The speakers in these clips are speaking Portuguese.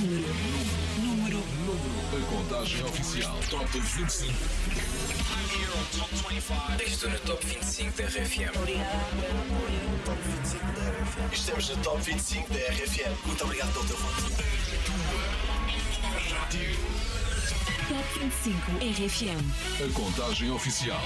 Número. A contagem oficial. Top 25. Estou no Top 25 da RFM. Top 25 da RFM. Estamos no Top 25 da RFM. Muito obrigado pelo teu voto. Top 25 RFM. A contagem oficial.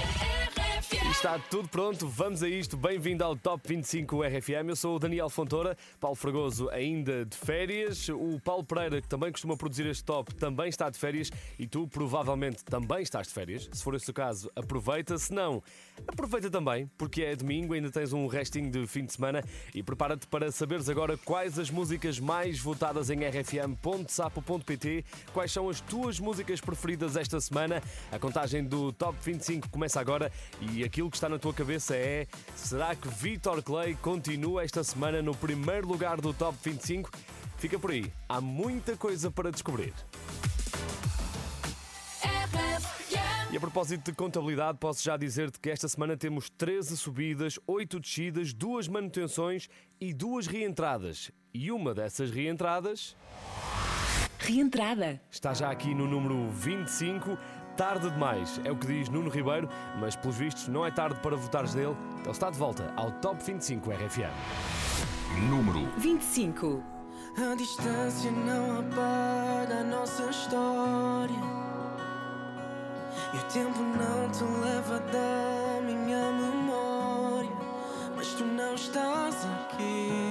Está tudo pronto, vamos a isto. Bem-vindo ao Top 25 RFM. Eu sou o Daniel Fontoura, Paulo Fragoso ainda de férias, o Paulo Pereira, que também costuma produzir este top, também está de férias e tu provavelmente também estás de férias. Se for esse o caso, aproveita. Se não, aproveita também, porque é domingo, ainda tens um restinho de fim de semana e prepara-te para saberes agora quais as músicas mais votadas em rfm.sapo.pt, quais são as tuas músicas preferidas esta semana. A contagem do Top 25 começa agora e aquilo que está na tua cabeça é: será que Vitor Clay continua esta semana no primeiro lugar do Top 25? Fica por aí, há muita coisa para descobrir. E a propósito de contabilidade, posso já dizer-te que esta semana temos 13 subidas, 8 descidas, 2 manutenções e 2 reentradas. E uma dessas reentradas Reentrada. está já aqui no número 25. Tarde demais, é o que diz Nuno Ribeiro, mas pelos vistos não é tarde para votares dele. Ele está de volta ao Top 25 RFM. Número 25. A distância não apaga a nossa história. E o tempo não te leva da minha memória. Mas tu não estás aqui.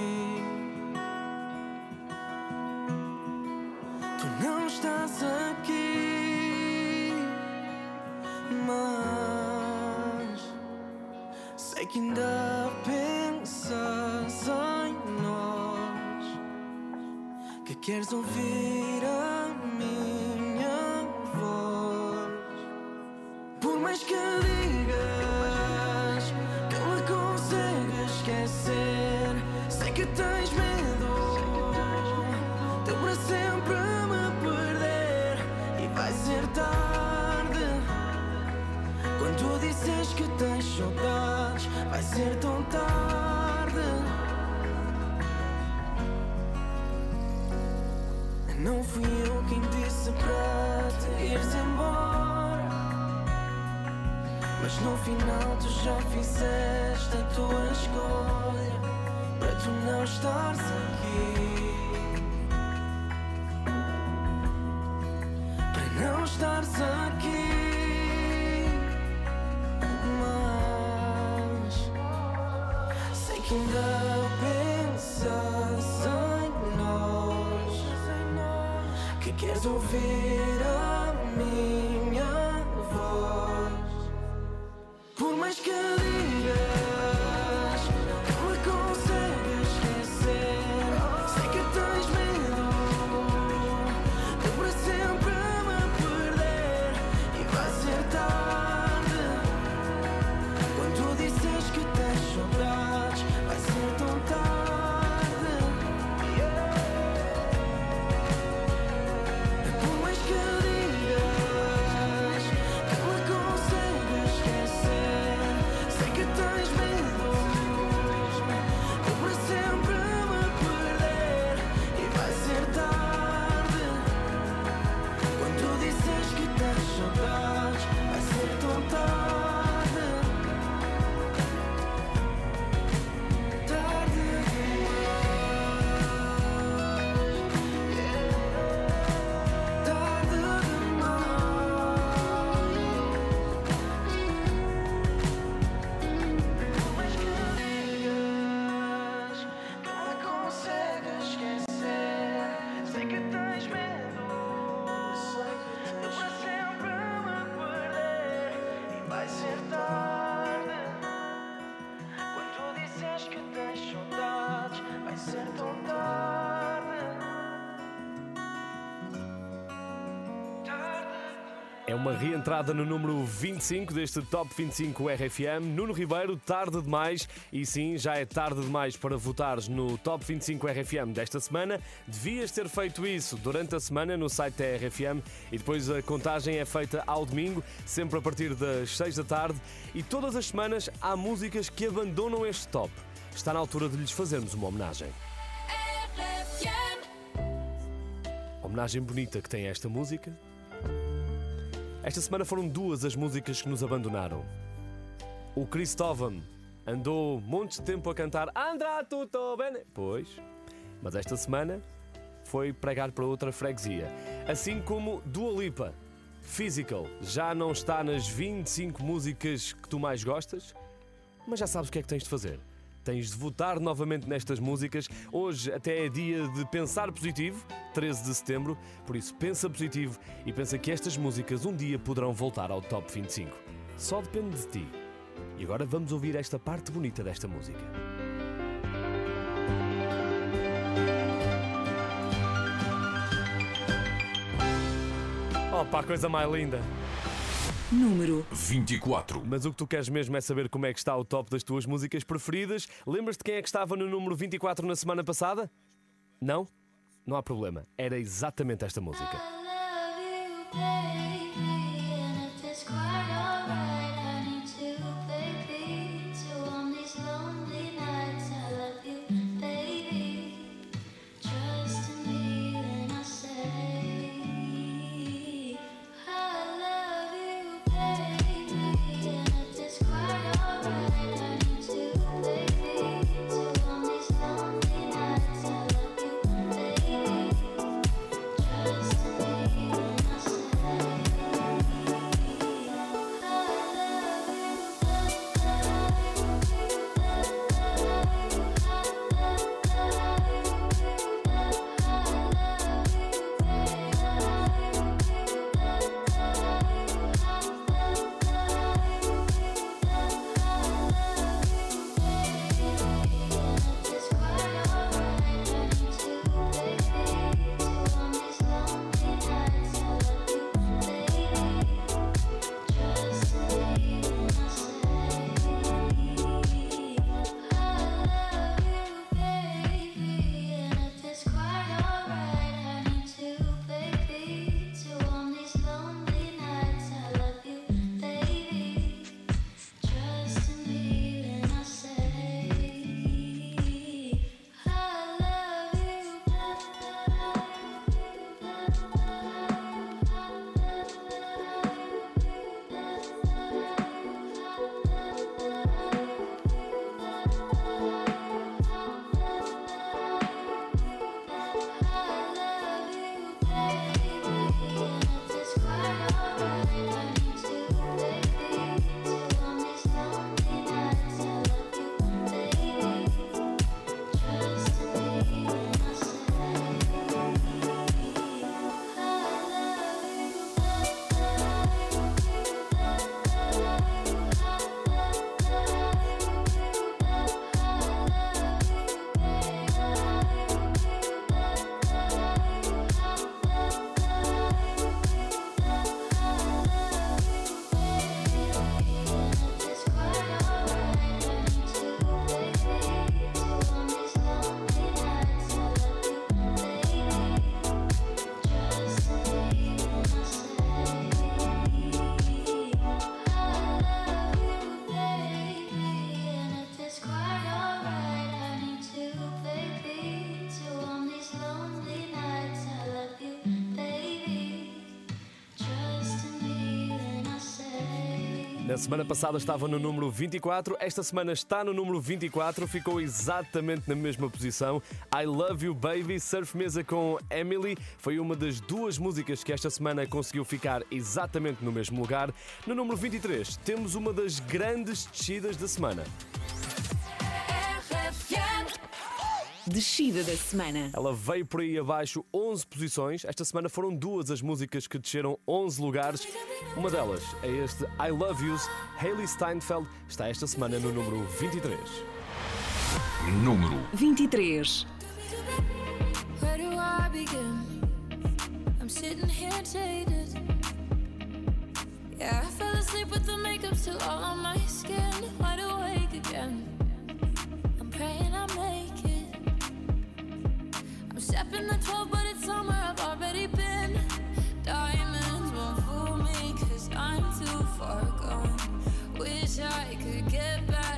Queres ouvir a minha voz. Por mais que digas que me consegues esquecer, sei que tens medo de para sempre me perder e vai ser tarde. Quando disses que tens saudades, vai ser tão tarde. Não fui eu quem disse para te ires embora. Mas no final tu já fizeste a tua escolha para tu não estares aqui. Uma reentrada no número 25 deste Top 25 RFM. Nuno Ribeiro, tarde demais. E sim, já é tarde demais para votares no Top 25 RFM desta semana. Devias ter feito isso durante a semana no site da RFM e depois a contagem é feita ao domingo, sempre a partir das 6 da tarde. E todas as semanas há músicas que abandonam este top. Está na altura de lhes fazermos uma homenagem. RFM. homenagem bonita que tem esta música. Esta semana foram duas as músicas que nos abandonaram. O Cristóvão andou montes de tempo a cantar Andrá tutto bene. Pois, mas esta semana foi pregar para outra freguesia. Assim como Dua Lipa, Physical, já não está nas 25 músicas que tu mais gostas, mas já sabes o que é que tens de fazer. Tens de votar novamente nestas músicas. Hoje até é dia de pensar positivo, 13 de setembro. Por isso, pensa positivo e pensa que estas músicas um dia poderão voltar ao top 25. Só depende de ti. E agora vamos ouvir esta parte bonita desta música. Opa, a coisa mais linda! Número 24. Mas o que tu queres mesmo é saber como é que está o top das tuas músicas preferidas. Lembras-te quem é que estava no número 24 na semana passada? Não? Não há problema. Era exatamente esta música. Na semana passada estava no número 24, esta semana está no número 24, ficou exatamente na mesma posição. I Love You Baby, Surf Mesa com Emily, foi uma das duas músicas que esta semana conseguiu ficar exatamente no mesmo lugar. No número 23, temos uma das grandes descidas da semana. Descida da semana. Ela veio por aí abaixo 11 posições. Esta semana foram duas as músicas que desceram 11 lugares. Uma delas é este I Love Yous. Hayley Steinfeld está esta semana no número 23. Número 23. Where do I begin? I'm sitting here jaded. Yeah, I fell asleep with the makeup still all on my skin. Wide awake again. Stepping the 12, but it's somewhere I've already been. Diamonds won't fool me, cause I'm too far gone. Wish I could get back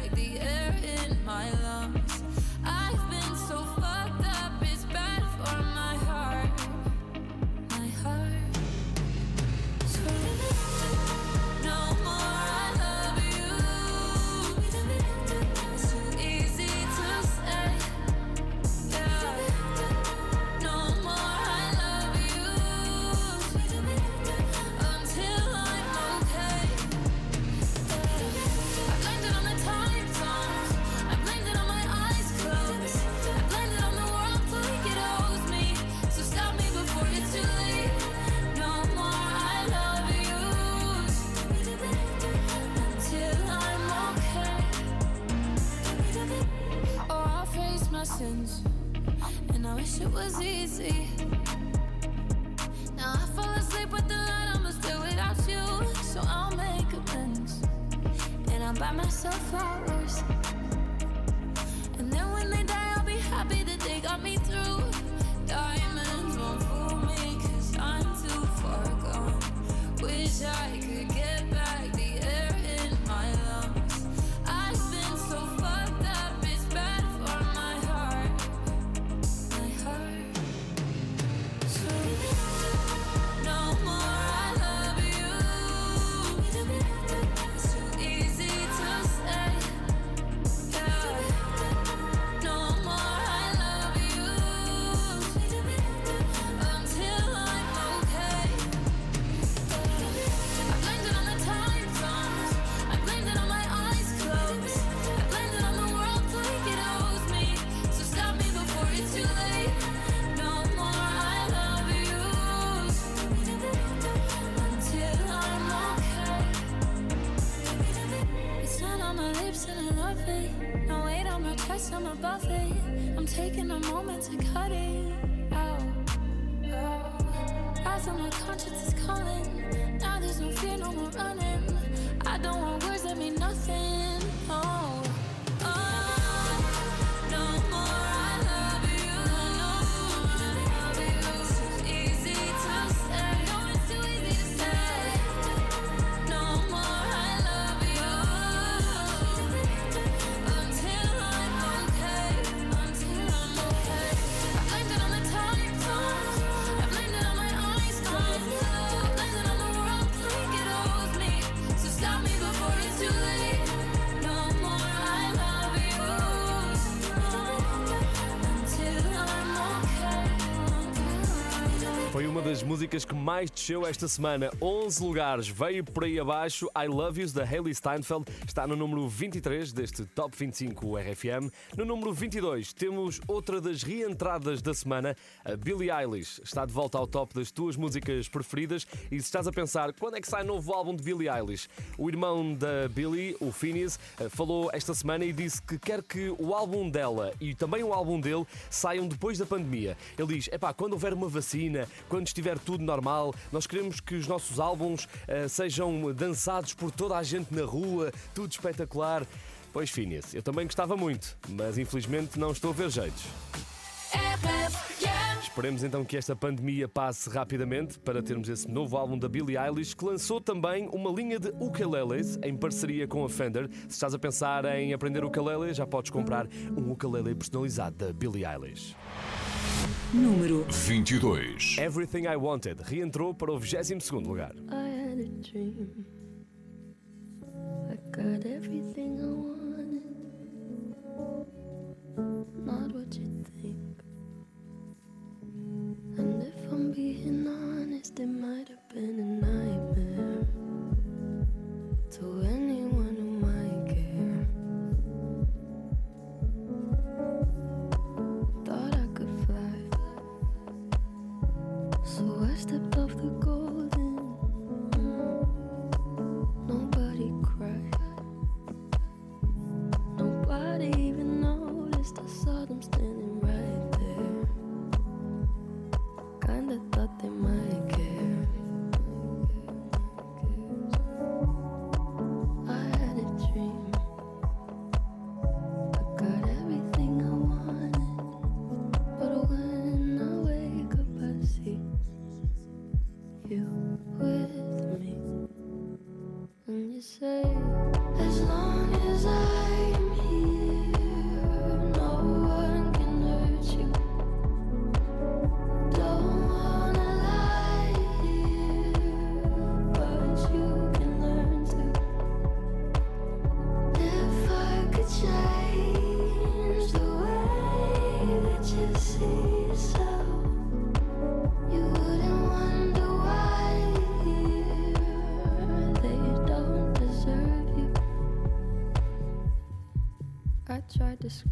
it was easy. Now I fall asleep with the light, I'ma still without you. So I'll make amends. And I'll buy myself flowers. Das músicas que mais desceu esta semana. 11 lugares, veio por aí abaixo. I Love Yous, da Hailey Steinfeld, está no número 23 deste Top 25 RFM. No número 22 temos outra das reentradas da semana, a Billie Eilish. Está de volta ao top das tuas músicas preferidas. E se estás a pensar, quando é que sai novo álbum de Billie Eilish? O irmão da Billie, o Phineas, eh, falou esta semana e disse que quer que o álbum dela e também o álbum dele saiam depois da pandemia. Ele diz: epá, quando houver uma vacina, quando estiver tudo normal, nós queremos que os nossos álbuns eh, sejam dançados por toda a gente na rua, tudo espetacular. Pois, Phineas, eu também gostava muito, mas infelizmente não estou a ver jeitos. Esperemos então que esta pandemia passe rapidamente para termos esse novo álbum da Billie Eilish, que lançou também uma linha de ukuleles em parceria com a Fender. Se estás a pensar em aprender ukulele, já podes comprar um ukulele personalizado da Billie Eilish. Número 22. Everything I Wanted reentrou para o 22º lugar. I had a dream. I got everything I wanted. Not what you think. And if I'm being honest, it might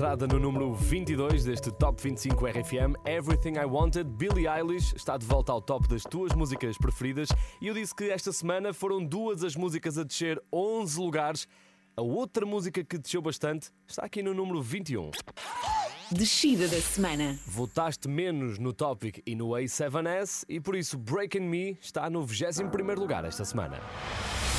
Uma reentrada no número 22 deste Top 25 RFM. Everything I Wanted, Billie Eilish, está de volta ao top das tuas músicas preferidas. E eu disse que esta semana foram duas as músicas a descer 11 lugares. A outra música que desceu bastante está aqui no número 21. Descida da semana. Votaste menos no Topic e no A7S e por isso Breaking Me está no 21º lugar esta semana.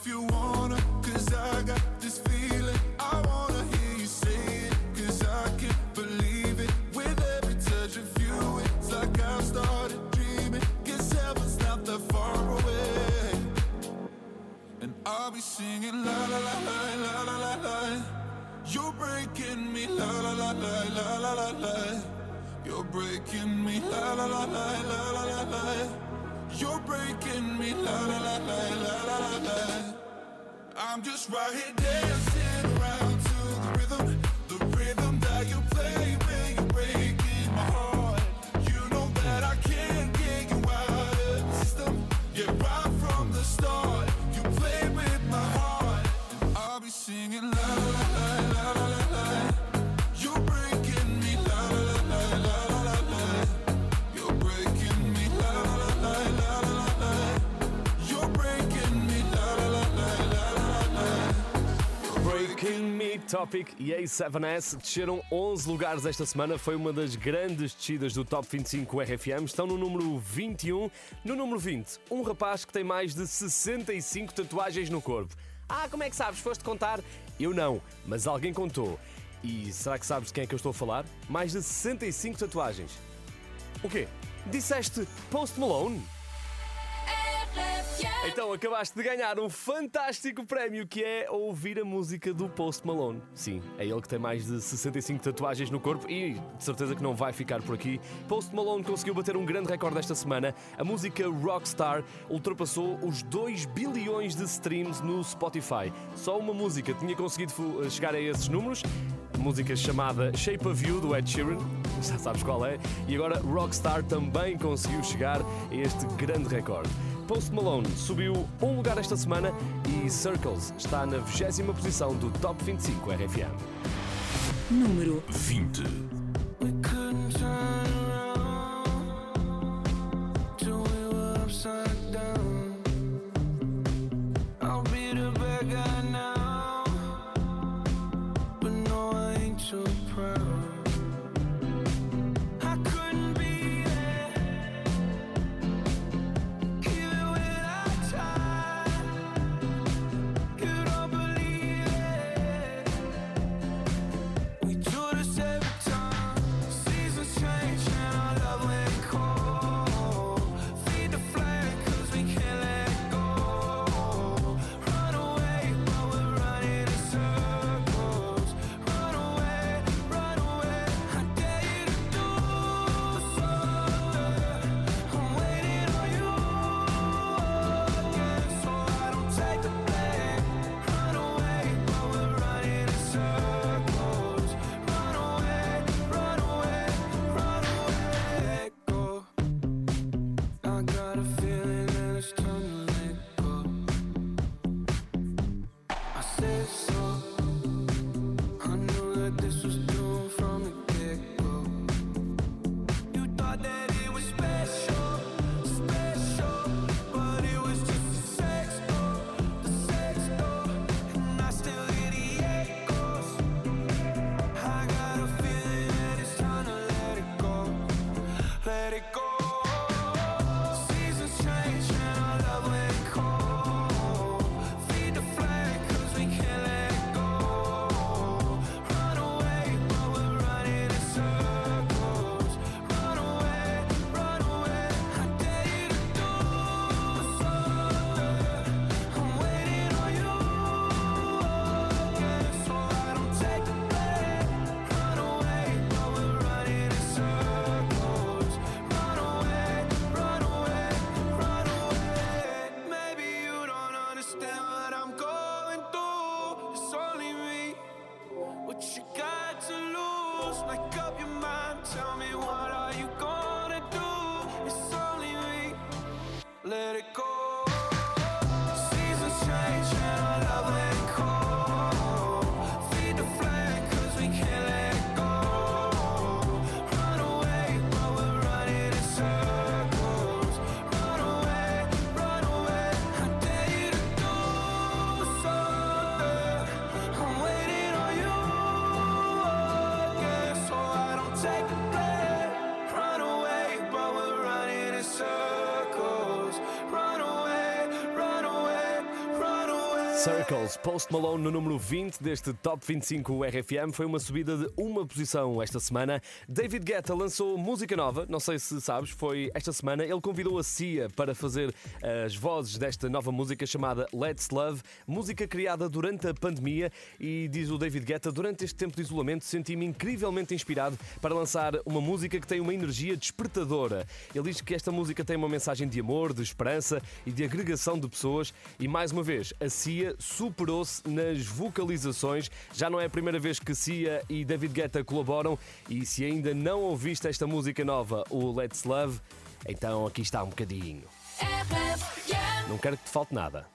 if you wanna, hit head Topic e A7S desceram 11 lugares esta semana. Foi uma das grandes descidas do Top 25 RFM. Estão no número 21. No número 20, um rapaz que tem mais de 65 tatuagens no corpo. Ah, como é que sabes? Foste contar? Eu não, mas alguém contou. E será que sabes de quem é que eu estou a falar? Mais de 65 tatuagens. O quê? Disseste Post Malone? Então acabaste de ganhar um fantástico prémio que é ouvir a música do Post Malone. Sim, é ele que tem mais de 65 tatuagens no corpo e de certeza que não vai ficar por aqui. Post Malone conseguiu bater um grande recorde esta semana. A música Rockstar ultrapassou os 2 bilhões de streams no Spotify. Só uma música tinha conseguido chegar a esses números. Música chamada Shape of You do Ed Sheeran, já sabes qual é, e agora Rockstar também conseguiu chegar a este grande recorde. Post Malone subiu um lugar esta semana e Circles está na 20 posição do Top 25 RFM. Número 20. Circles, Post Malone no número 20 deste Top 25 RFM foi uma subida de uma posição esta semana. David Guetta lançou música nova, não sei se sabes, foi esta semana. Ele convidou a Cia para fazer as vozes desta nova música chamada Let's Love, música criada durante a pandemia. E diz o David Guetta: durante este tempo de isolamento senti-me incrivelmente inspirado para lançar uma música que tem uma energia despertadora. Ele diz que esta música tem uma mensagem de amor, de esperança e de agregação de pessoas. E mais uma vez, a Cia superou-se nas vocalizações. Já não é a primeira vez que Cia e David Guetta colaboram. E se ainda não ouviste esta música nova, o Let's Love, então aqui está um bocadinho. Não quero que te falte nada.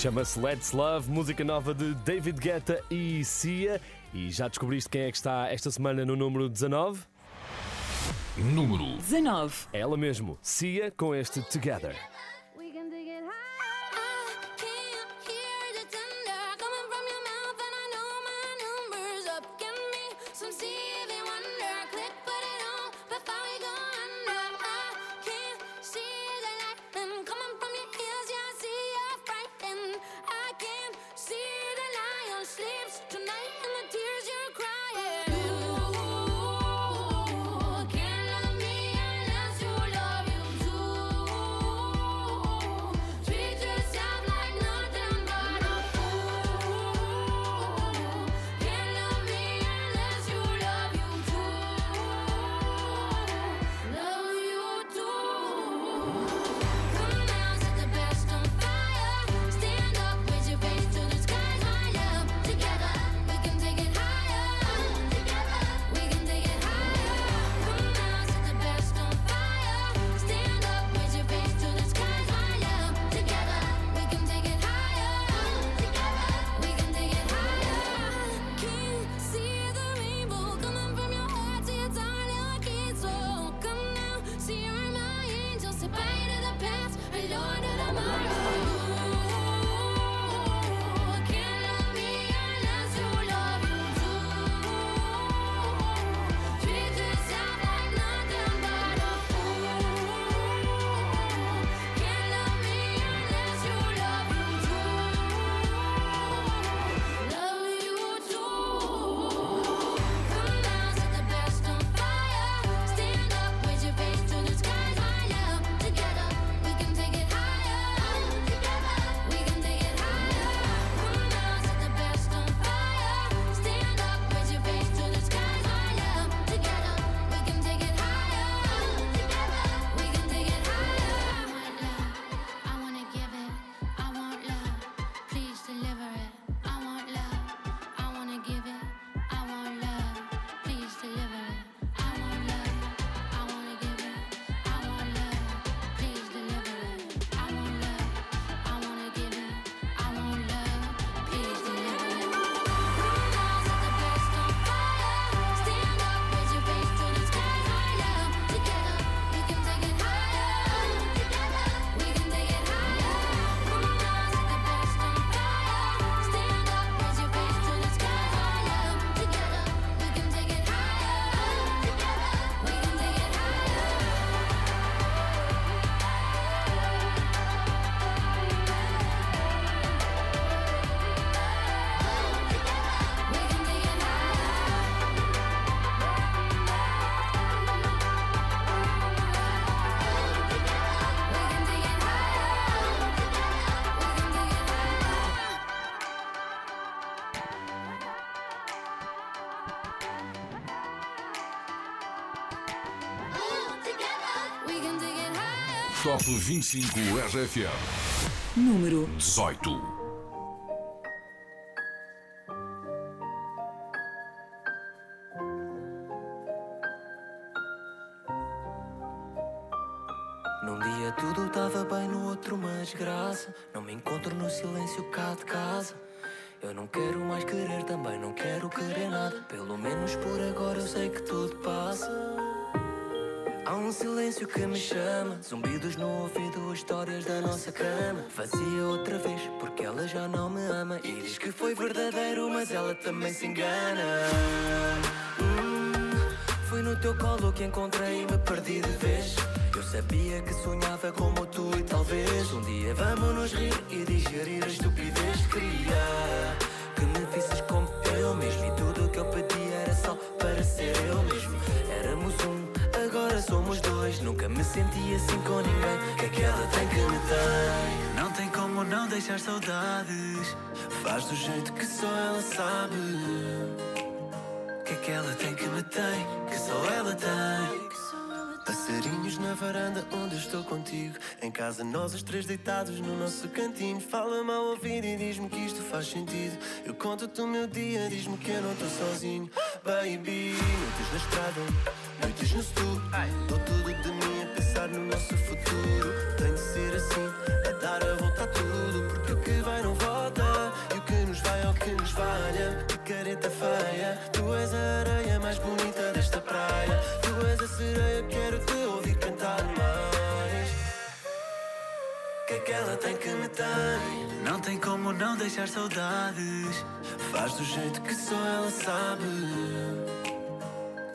Chama-se Let's Love, música nova de David Guetta e Cia. E já descobriste quem é que está esta semana no número 19? Número 19. É ela mesmo, Cia, com este Together. Top 25 RFM. Número 18. Que me chama, zumbidos no ouvido, histórias da nossa cama. Vazia outra vez, porque ela já não me ama. E diz que foi verdadeiro, mas ela também se engana. Hum, Foi no teu colo que encontrei e me perdi de vez. Eu sabia que sonhava como tu e talvez um dia vamos nos rir e digerir a estupidez. Queria que me visses como eu mesmo e tudo o que eu pedia era só para ser eu mesmo. Somos dois. Nunca me senti assim com ninguém. Que aquela tem que me tem. Não tem como não deixar saudades. Faz do jeito que só ela sabe. Que aquela tem que me tem, que só ela tem. Passarinhos na varanda onde estou contigo. Em casa, nós os três deitados no nosso cantinho. Fala-me ao ouvido e diz-me que isto faz sentido. Eu conto-te o meu dia, diz-me que eu não estou sozinho. Baby, noites na estrada, noites no stu. Dou tudo de mim a pensar no nosso futuro. Tem de ser assim, a dar a volta a tudo. Porque o que vai não volta, e o que nos vai é o que nos valha. Que careta feia, tu és a areia mais bonita desta praia. Tu és a sereia, quero te ouvir cantar mais. Que é que ela tem que me tem? Não tem como não deixar saudades. Faz do jeito que só ela sabe.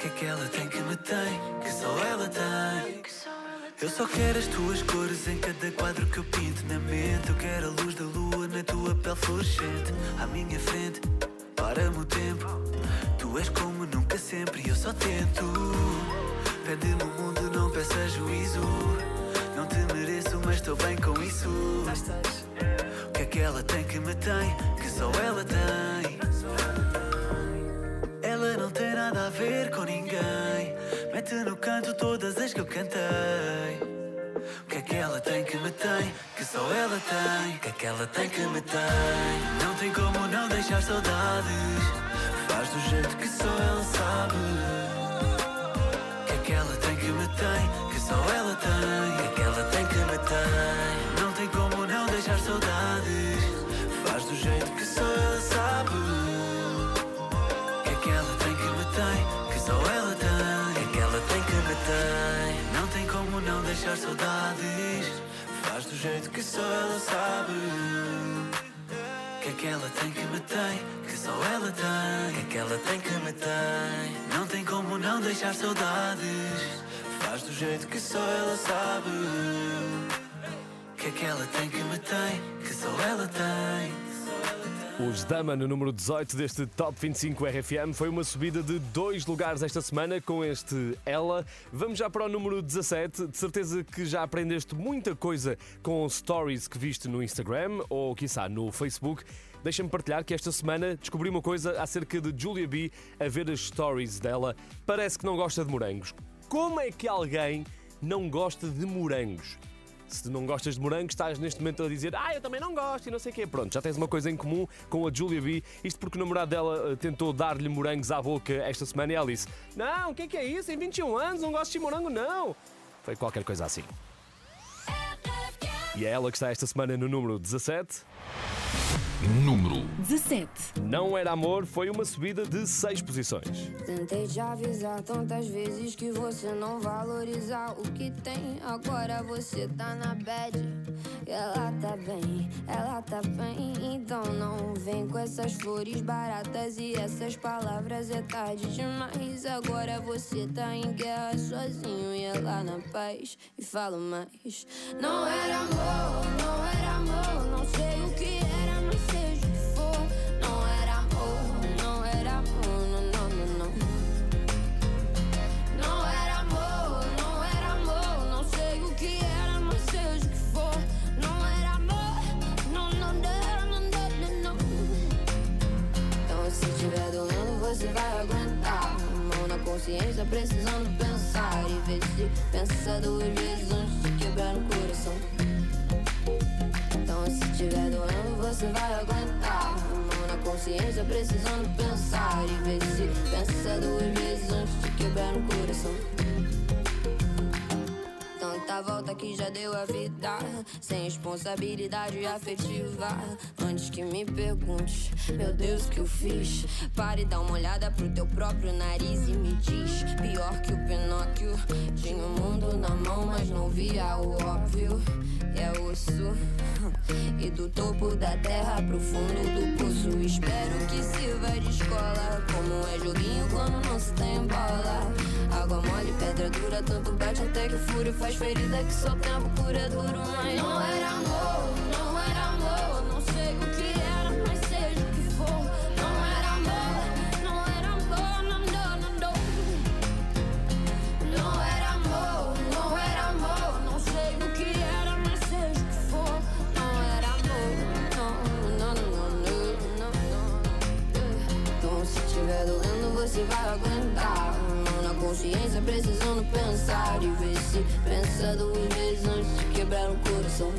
Que é que ela tem que me tem, que só ela tem. Eu só quero as tuas cores em cada quadro que eu pinto na mente. Eu quero a luz da lua na tua pele fluorescente. À minha frente, para-me o tempo. Tu és como nunca sempre e eu só tento. Pede-me o mundo, não peça juízo. Não te mereço, mas estou bem com isso. O que é que ela tem que me tem, que só ela tem? Mete no canto todas as que eu cantei. O que é que ela tem que me tem, que só ela tem? O que é que ela tem que me tem? Não tem como não deixar saudades. Faz do jeito que só ela sabe. Deixar saudades. Faz do jeito que só ela sabe. Que é que ela tem que me tem, que só ela tem? Que é que ela tem que me tem? Não tem como não deixar saudades. Faz do jeito que só ela sabe. Que é que ela tem que me tem, que só ela tem? Os Dama no número 18 deste Top 25 RFM foi uma subida de dois lugares esta semana com este Ela. Vamos já para o número 17. De certeza que já aprendeste muita coisa com stories que viste no Instagram ou, quiçá, no Facebook. Deixa-me partilhar que esta semana descobri uma coisa acerca de Julia B a ver as stories dela. Parece que não gosta de morangos. Como é que alguém não gosta de morangos? Se não gostas de morangos, estás neste momento a dizer Ah, eu também não gosto e não sei o quê. Pronto, já tens uma coisa em comum com a Julia B. Isto porque o namorado dela eh, tentou dar-lhe morangos à boca esta semana e ela disse Não, o que é que é isso? Em 21 anos não gosto de morango, não. Foi qualquer coisa assim. E é ela que está esta semana no número 17. Número 17. Não era amor, foi uma subida de 6 posições. Tentei te avisar tantas vezes que você não valorizar o que tem. Agora você tá na bad. E ela tá bem, ela tá bem. Então não vem com essas flores baratas e essas palavras. É tarde demais. Agora você tá em guerra sozinho e ela na paz. E falo mais. Não era amor, não era amor. Não sei o que era, mas seja Consciência, precisando pensar. E ver se pensa duas vezes antes de quebrar o coração. Então se tiver doendo, você vai aguentar. Mão na consciência, precisando pensar. E ver se pensa duas vezes antes de quebrar o coração. Tanta volta que já deu a vida. Sem responsabilidade afetiva. Antes que me pergunte Meu Deus, o que eu fiz? Pare e dá uma olhada pro teu próprio nariz E me diz. Pior que o Pinóquio Tinha o mundo na mão, mas não via o óbvio. É osso E do topo da terra pro fundo do poço. Espero que sirva de escola Como é joguinho quando não se tem bola. Água mole, pedra dura, tanto bate até que fúria faz ferida que só tempo cura duro. Mas não era amor, não era amor, não sei o que era, mas seja o que for. Não era amor, não era amor, não, não, não, não. Não era amor, não era amor, não sei o que era, mas seja o que for. Não era amor, não, não, não, não, não, não. Então se tiver doendo, você vai aguentar. Consciência, precisando pensar e ver se pensa duas vezes antes de quebrar o coração.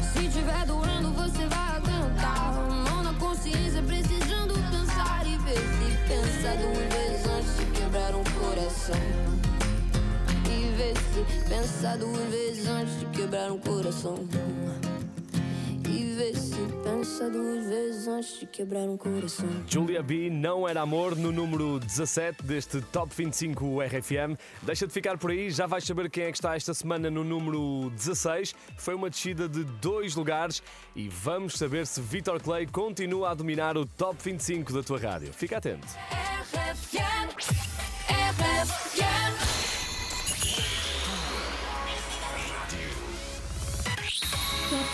Se tiver doendo, você vai aguentar. Mão na consciência, precisando pensar e ver se pensa duas vezes antes de quebrar um coração. E ver se pensa duas vezes antes de quebrar um coração. E vê se pensa duas vezes antes de quebrar um coração. Julia B não era amor no número 17 deste Top 25 RFM. Deixa de ficar por aí, já vais saber quem é que está esta semana no número 16. Foi uma descida de dois lugares e vamos saber se Vitor Clay continua a dominar o Top 25 da tua rádio. Fica atento. RFM.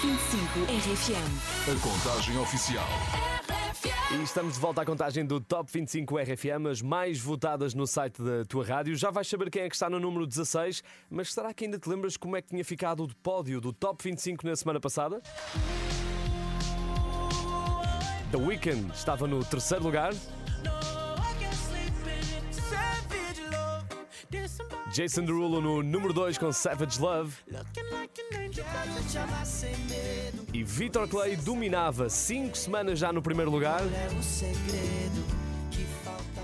25 RFM. A contagem oficial. E estamos de volta à contagem do Top 25 RFM, as mais votadas no site da tua rádio. Já vais saber quem é que está no número 16, mas será que ainda te lembras como é que tinha ficado o pódio do Top 25 na semana passada? The Weeknd estava no terceiro lugar. Jason Derulo no número 2 com Savage Love. E Vitor Clay dominava 5 semanas já no primeiro lugar.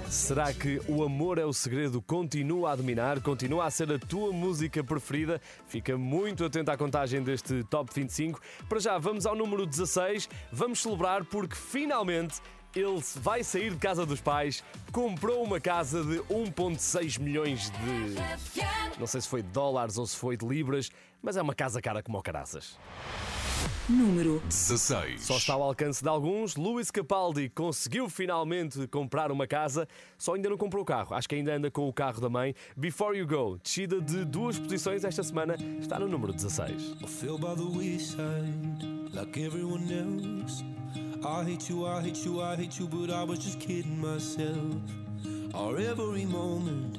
Será que o amor é o segredo? Continua a dominar, continua a ser a tua música preferida. Fica muito atento à contagem deste Top 25. Para já, vamos ao número 16. Vamos celebrar porque finalmente ele vai sair de casa dos pais, comprou uma casa de 1,6 milhões de. Não sei se foi de dólares ou se foi de libras, mas é uma casa cara como o caraças. Número 16. Só está ao alcance de alguns. Luís Capaldi conseguiu finalmente comprar uma casa, só ainda não comprou o carro. Acho que ainda anda com o carro da mãe. Before You Go, descida de duas posições esta semana, está no número 16. I fell by the wayside like everyone else. I hate you, I hate you, I hate you, but I was just kidding myself. Our every moment,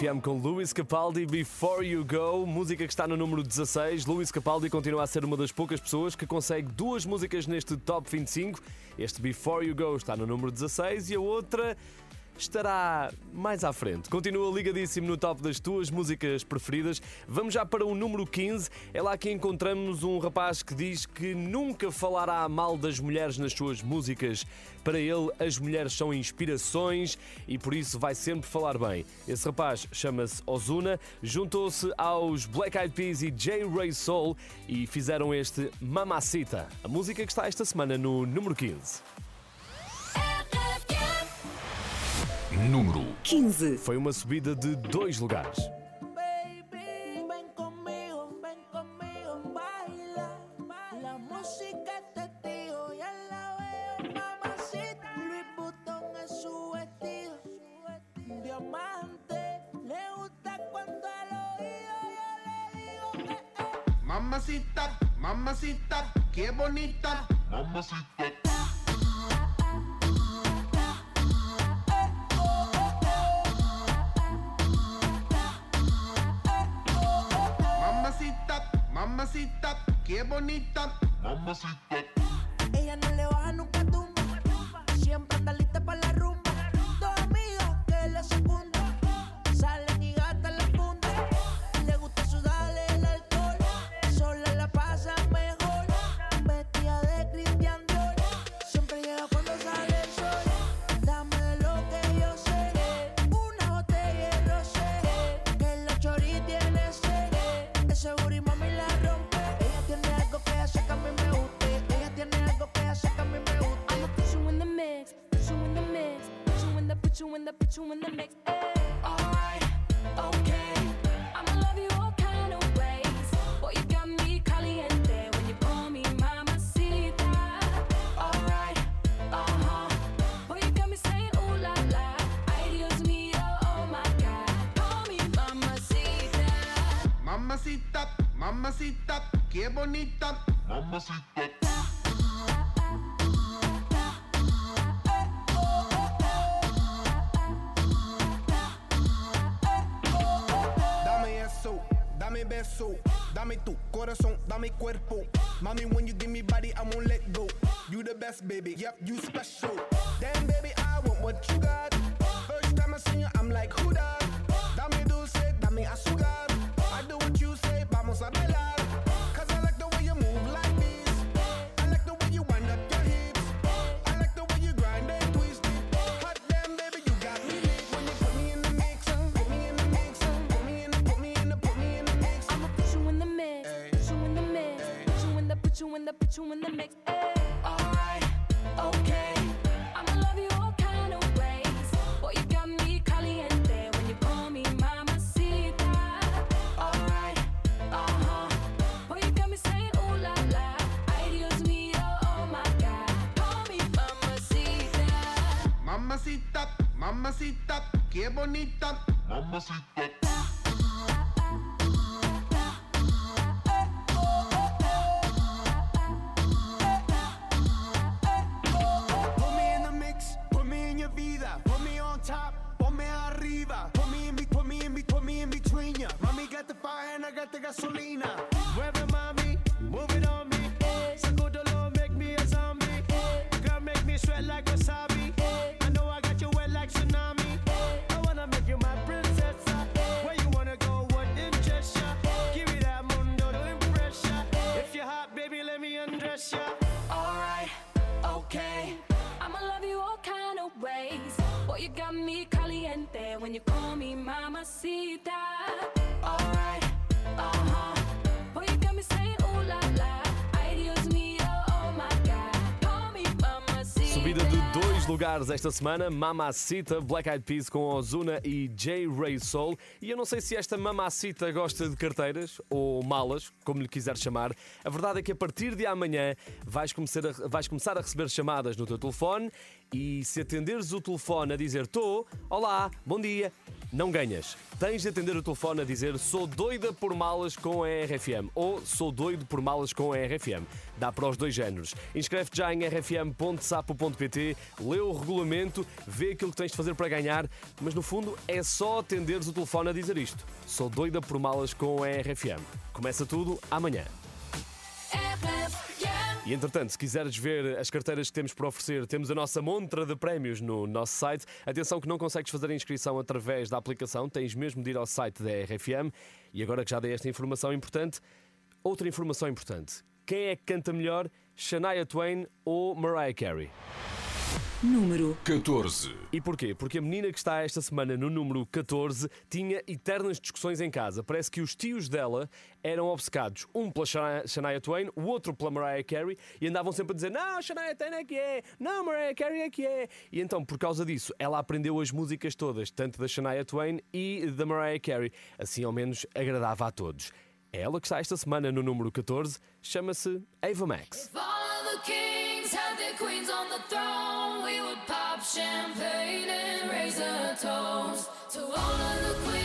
RFM com Luís Capaldi, Before You Go, música que está no número 16. Luís Capaldi continua a ser uma das poucas pessoas que consegue duas músicas neste Top 25. Este Before You Go está no número 16 e a outra estará mais à frente. Continua ligadíssimo no top das tuas músicas preferidas. Vamos já para o número 15. É lá que encontramos um rapaz que diz que nunca falará mal das mulheres nas suas músicas. Para ele, as mulheres são inspirações e por isso vai sempre falar bem. Esse rapaz chama-se Ozuna, juntou-se aos Black Eyed Peas e J. Ray Soul e fizeram este Mamacita, a música que está esta semana no número 15. Número 15. Foi uma subida de dois lugares. Baby, ven conmigo, ven conmigo, mamacita, qué bonita. Ella no le baja put you in the, put you in the mix. Bonita. Put lugares esta semana, Mamacita, Black Eyed Peas com Ozuna e J. Ray Soul. E eu não sei se esta Mamacita gosta de carteiras ou malas, como lhe quiser chamar. A verdade é que a partir de amanhã vais começar a, vais começar a receber chamadas no teu telefone e se atenderes o telefone a dizer tô, olá, bom dia, não ganhas. Tens de atender o telefone a dizer sou doida por malas com a RFM ou sou doido por malas com a RFM. Dá para os dois géneros. Inscreve-te já em rfm.sapo.pt, lê o regulamento, vê aquilo que tens de fazer para ganhar, mas no fundo é só atenderes o telefone a dizer isto. Sou doida por malas com a RFM. Começa tudo amanhã. E entretanto, se quiseres ver as carteiras que temos para oferecer, temos a nossa montra de prémios no nosso site. Atenção que não consegues fazer a inscrição através da aplicação, tens mesmo de ir ao site da RFM. E agora que já dei esta informação importante, outra informação importante. Quem é que canta melhor, Shania Twain ou Mariah Carey? Número 14. E porquê? Porque a menina que está esta semana no número 14 tinha eternas discussões em casa. Parece que os tios dela eram obcecados. Um pela Shania Twain, o outro pela Mariah Carey, e andavam sempre a dizer: Não, Shania Twain é que é, não, Mariah Carey é que é. E então, por causa disso, ela aprendeu as músicas todas, tanto da Shania Twain e da Mariah Carey. Assim, ao menos, agradava a todos. Ela que está esta semana no número 14, chama-se Ava Max. Champagne and toast to all of the queens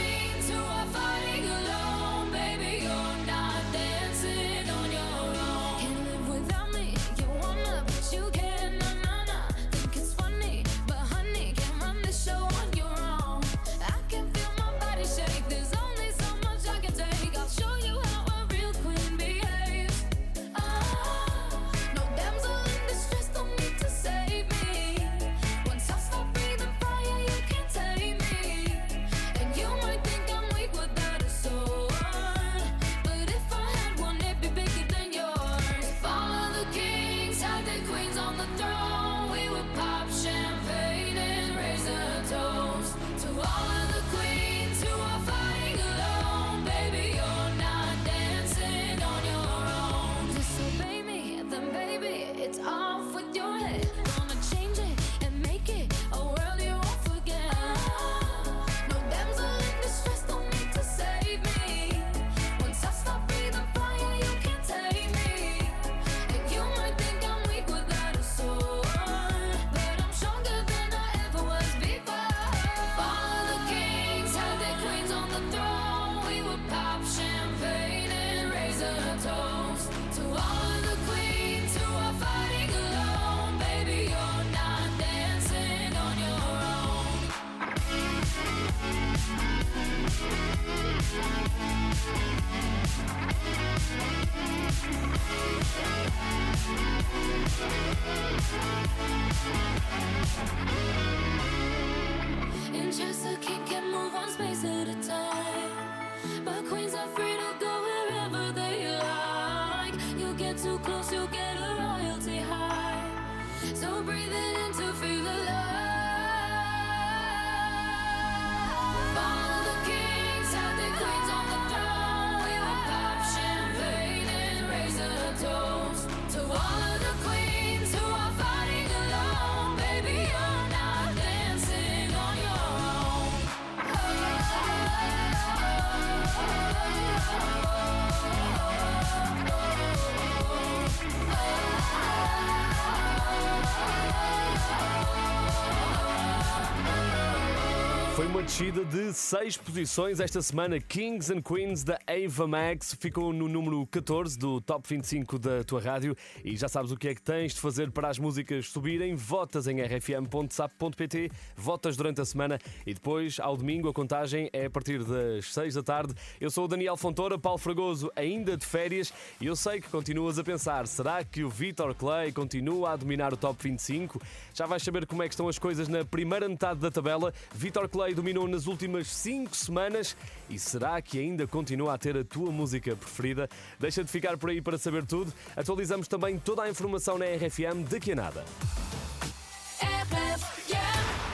descida de 6 posições esta semana. Kings and Queens da Ava Max ficou no número 14 do Top 25 da tua rádio. E já sabes o que é que tens de fazer para as músicas subirem. Votas em rfm.sap.pt, votas durante a semana e depois, ao domingo, a contagem é a partir das 6 da tarde. Eu sou o Daniel Fontoura, Paulo Fragoso, ainda de férias. E eu sei que continuas a pensar: será que o Vitor Clay continua a dominar o Top 25? Já vais saber como é que estão as coisas na primeira metade da tabela. Vitor Clay dominou nas últimas 5 semanas e será que ainda continua a ter a tua música preferida? Deixa de ficar por aí para saber tudo. Atualizamos também toda a informação na RFM daqui a nada.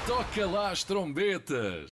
Toca lá as trombetas.